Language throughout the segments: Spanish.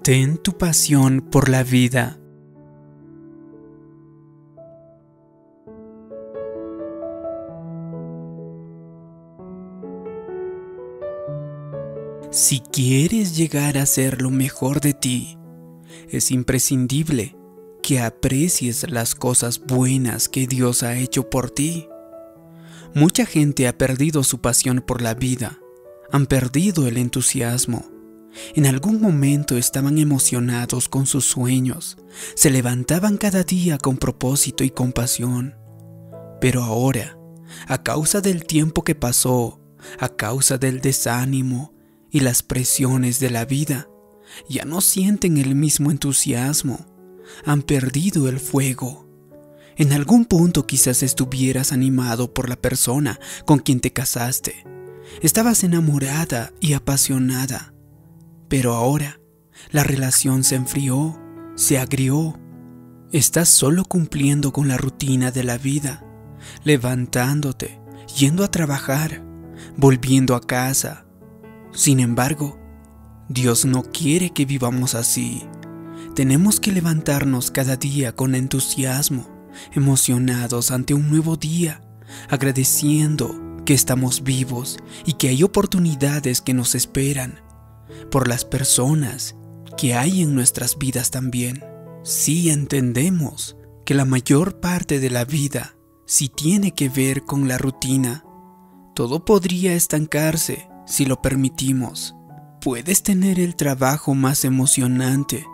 Mantén tu pasión por la vida. Si quieres llegar a ser lo mejor de ti, es imprescindible que aprecies las cosas buenas que Dios ha hecho por ti. Mucha gente ha perdido su pasión por la vida, han perdido el entusiasmo. En algún momento estaban emocionados con sus sueños, se levantaban cada día con propósito y compasión. Pero ahora, a causa del tiempo que pasó, a causa del desánimo y las presiones de la vida, ya no sienten el mismo entusiasmo, han perdido el fuego. En algún punto quizás estuvieras animado por la persona con quien te casaste. Estabas enamorada y apasionada. Pero ahora la relación se enfrió, se agrió. Estás solo cumpliendo con la rutina de la vida, levantándote, yendo a trabajar, volviendo a casa. Sin embargo, Dios no quiere que vivamos así. Tenemos que levantarnos cada día con entusiasmo, emocionados ante un nuevo día, agradeciendo que estamos vivos y que hay oportunidades que nos esperan, por las personas que hay en nuestras vidas también. Si entendemos que la mayor parte de la vida si tiene que ver con la rutina, todo podría estancarse si lo permitimos. Puedes tener el trabajo más emocionante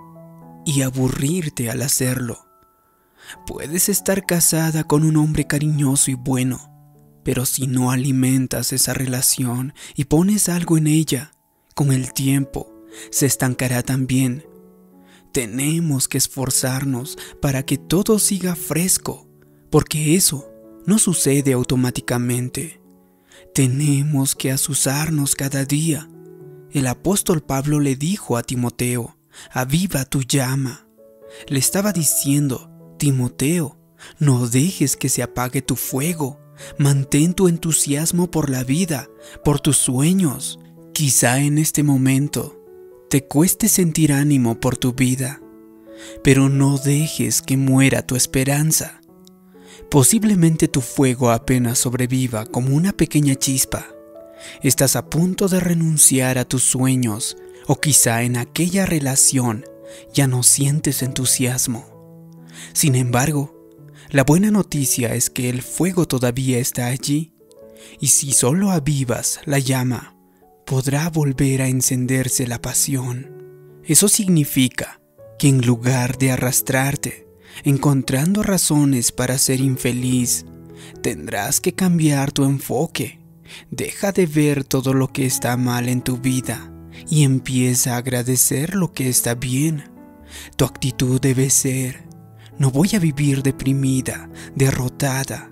y aburrirte al hacerlo. Puedes estar casada con un hombre cariñoso y bueno, pero si no alimentas esa relación y pones algo en ella, con el tiempo se estancará también. Tenemos que esforzarnos para que todo siga fresco, porque eso no sucede automáticamente. Tenemos que azuzarnos cada día. El apóstol Pablo le dijo a Timoteo, aviva tu llama. Le estaba diciendo, Timoteo, no dejes que se apague tu fuego, mantén tu entusiasmo por la vida, por tus sueños. Quizá en este momento te cueste sentir ánimo por tu vida, pero no dejes que muera tu esperanza. Posiblemente tu fuego apenas sobreviva como una pequeña chispa. Estás a punto de renunciar a tus sueños o quizá en aquella relación ya no sientes entusiasmo. Sin embargo, la buena noticia es que el fuego todavía está allí, y si solo avivas la llama, podrá volver a encenderse la pasión. Eso significa que en lugar de arrastrarte, encontrando razones para ser infeliz, tendrás que cambiar tu enfoque. Deja de ver todo lo que está mal en tu vida y empieza a agradecer lo que está bien. Tu actitud debe ser, no voy a vivir deprimida, derrotada.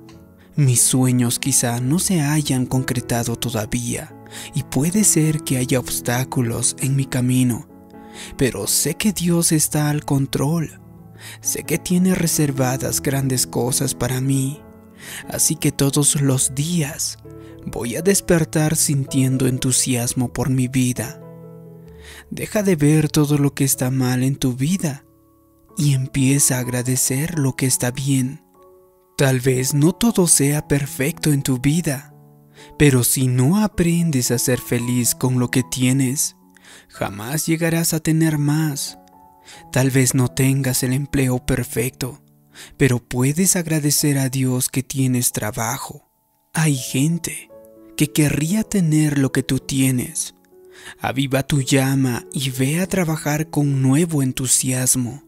Mis sueños quizá no se hayan concretado todavía y puede ser que haya obstáculos en mi camino, pero sé que Dios está al control. Sé que tiene reservadas grandes cosas para mí, así que todos los días voy a despertar sintiendo entusiasmo por mi vida Deja de ver todo lo que está mal en tu vida y empieza a agradecer lo que está bien. Tal vez no todo sea perfecto en tu vida, pero si no aprendes a ser feliz con lo que tienes, jamás llegarás a tener más. Tal vez no tengas el empleo perfecto, pero puedes agradecer a Dios que tienes trabajo. Hay gente que querría tener lo que tú tienes, Aviva tu llama y ve a trabajar con nuevo entusiasmo.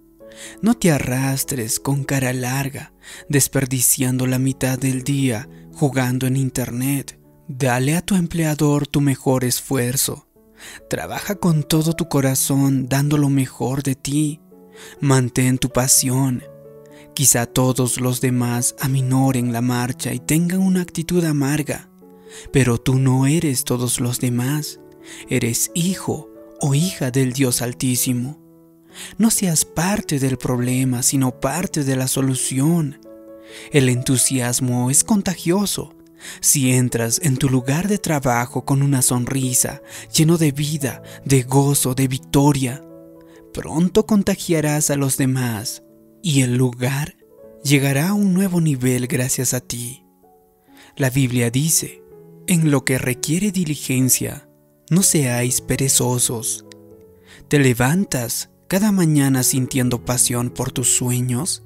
No te arrastres con cara larga, desperdiciando la mitad del día jugando en Internet. Dale a tu empleador tu mejor esfuerzo. Trabaja con todo tu corazón dando lo mejor de ti. Mantén tu pasión. Quizá todos los demás aminoren la marcha y tengan una actitud amarga, pero tú no eres todos los demás. Eres hijo o hija del Dios Altísimo. No seas parte del problema, sino parte de la solución. El entusiasmo es contagioso. Si entras en tu lugar de trabajo con una sonrisa, lleno de vida, de gozo, de victoria, Pronto contagiarás a los demás y el lugar llegará a un nuevo nivel gracias a ti. La Biblia dice, en lo que requiere diligencia, no seáis perezosos. ¿Te levantas cada mañana sintiendo pasión por tus sueños?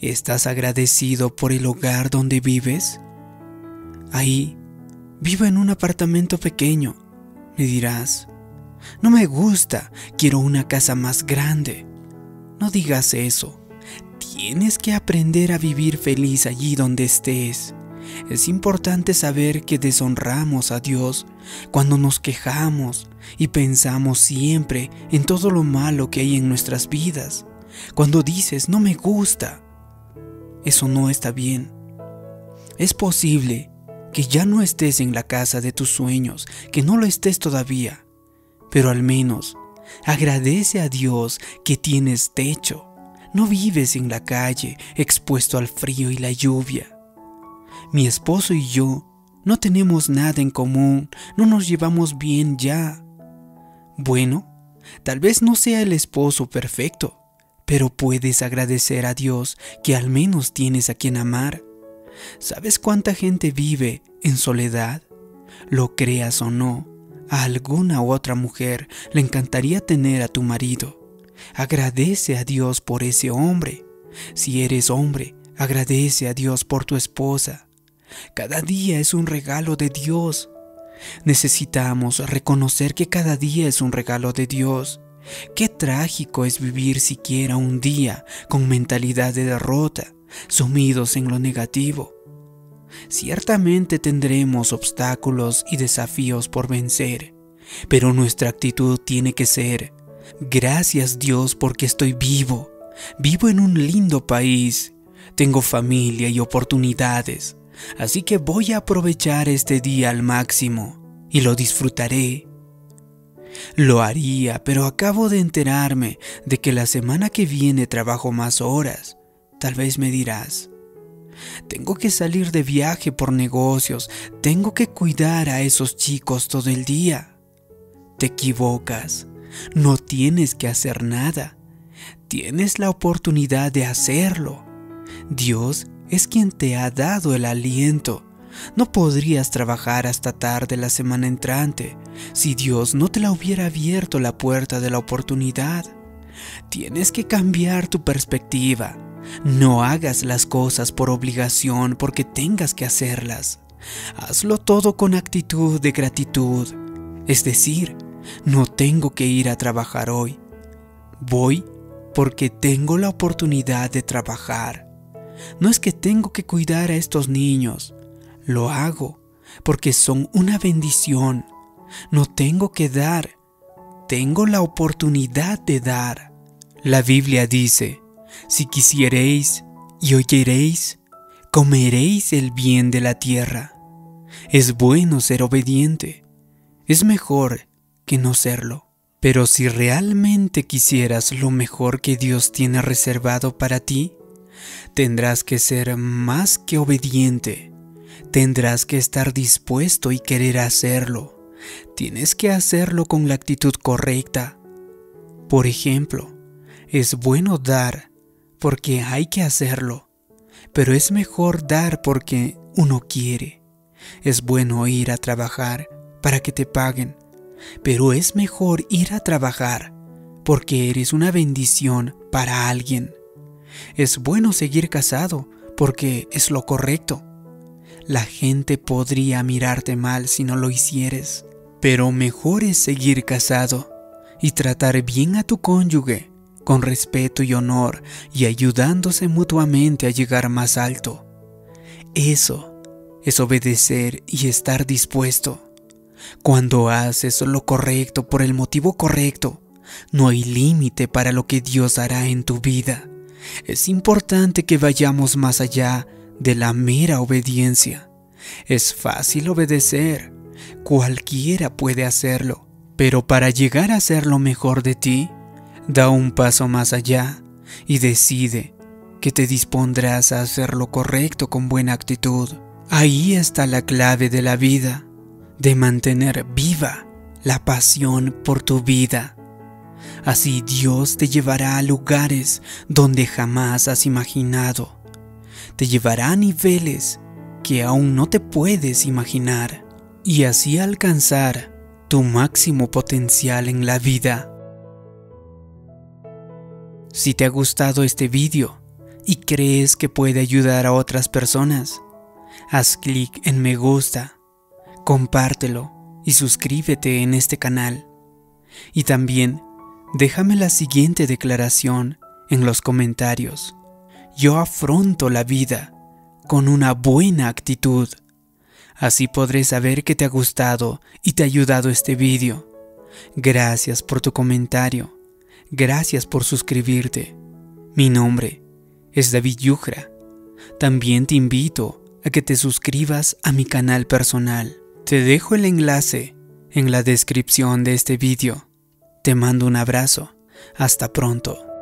¿Estás agradecido por el hogar donde vives? Ahí, vivo en un apartamento pequeño. Me dirás, no me gusta, quiero una casa más grande. No digas eso. Tienes que aprender a vivir feliz allí donde estés. Es importante saber que deshonramos a Dios cuando nos quejamos y pensamos siempre en todo lo malo que hay en nuestras vidas. Cuando dices no me gusta, eso no está bien. Es posible que ya no estés en la casa de tus sueños, que no lo estés todavía, pero al menos agradece a Dios que tienes techo. No vives en la calle expuesto al frío y la lluvia. Mi esposo y yo no tenemos nada en común, no nos llevamos bien ya. Bueno, tal vez no sea el esposo perfecto, pero puedes agradecer a Dios que al menos tienes a quien amar. ¿Sabes cuánta gente vive en soledad? Lo creas o no, a alguna u otra mujer le encantaría tener a tu marido. Agradece a Dios por ese hombre. Si eres hombre, agradece a Dios por tu esposa. Cada día es un regalo de Dios. Necesitamos reconocer que cada día es un regalo de Dios. Qué trágico es vivir siquiera un día con mentalidad de derrota, sumidos en lo negativo. Ciertamente tendremos obstáculos y desafíos por vencer, pero nuestra actitud tiene que ser, gracias Dios porque estoy vivo, vivo en un lindo país, tengo familia y oportunidades, Así que voy a aprovechar este día al máximo y lo disfrutaré. Lo haría, pero acabo de enterarme de que la semana que viene trabajo más horas. Tal vez me dirás, tengo que salir de viaje por negocios, tengo que cuidar a esos chicos todo el día. Te equivocas, no tienes que hacer nada, tienes la oportunidad de hacerlo. Dios es quien te ha dado el aliento. No podrías trabajar hasta tarde la semana entrante si Dios no te la hubiera abierto la puerta de la oportunidad. Tienes que cambiar tu perspectiva. No hagas las cosas por obligación porque tengas que hacerlas. Hazlo todo con actitud de gratitud. Es decir, no tengo que ir a trabajar hoy. Voy porque tengo la oportunidad de trabajar. No es que tengo que cuidar a estos niños, lo hago porque son una bendición. No tengo que dar, tengo la oportunidad de dar. La Biblia dice, si quisiereis y oyereis, comeréis el bien de la tierra. Es bueno ser obediente, es mejor que no serlo. Pero si realmente quisieras lo mejor que Dios tiene reservado para ti, tendrás que ser más que obediente. Tendrás que estar dispuesto y querer hacerlo. Tienes que hacerlo con la actitud correcta. Por ejemplo, es bueno dar porque hay que hacerlo, pero es mejor dar porque uno quiere. Es bueno ir a trabajar para que te paguen, pero es mejor ir a trabajar porque eres una bendición para alguien. Es bueno seguir casado porque es lo correcto. La gente podría mirarte mal si no lo hicieres, pero mejor es seguir casado y tratar bien a tu cónyuge con respeto y honor y ayudándose mutuamente a llegar más alto. Eso es obedecer y estar dispuesto. Cuando haces lo correcto por el motivo correcto, no hay límite para lo que Dios hará en tu vida. Es importante que vayamos más allá de la mera obediencia. Es fácil obedecer, cualquiera puede hacerlo, pero para llegar a ser lo mejor de ti, da un paso más allá y decide que te dispondrás a hacer lo correcto con buena actitud. Ahí está la clave de la vida, de mantener viva la pasión por tu vida. Así Dios te llevará a lugares donde jamás has imaginado. Te llevará a niveles que aún no te puedes imaginar y así alcanzar tu máximo potencial en la vida. Si te ha gustado este vídeo y crees que puede ayudar a otras personas, haz clic en me gusta, compártelo y suscríbete en este canal. Y también déjame la siguiente declaración en los comentarios. Yo afronto la vida con una buena actitud. Así podré saber que te ha gustado y te ha ayudado este vídeo. Gracias por tu comentario. Gracias por suscribirte. Mi nombre es David Yujra. También te invito a que te suscribas a mi canal personal. Te dejo el enlace en la descripción de este vídeo. Te mando un abrazo. Hasta pronto.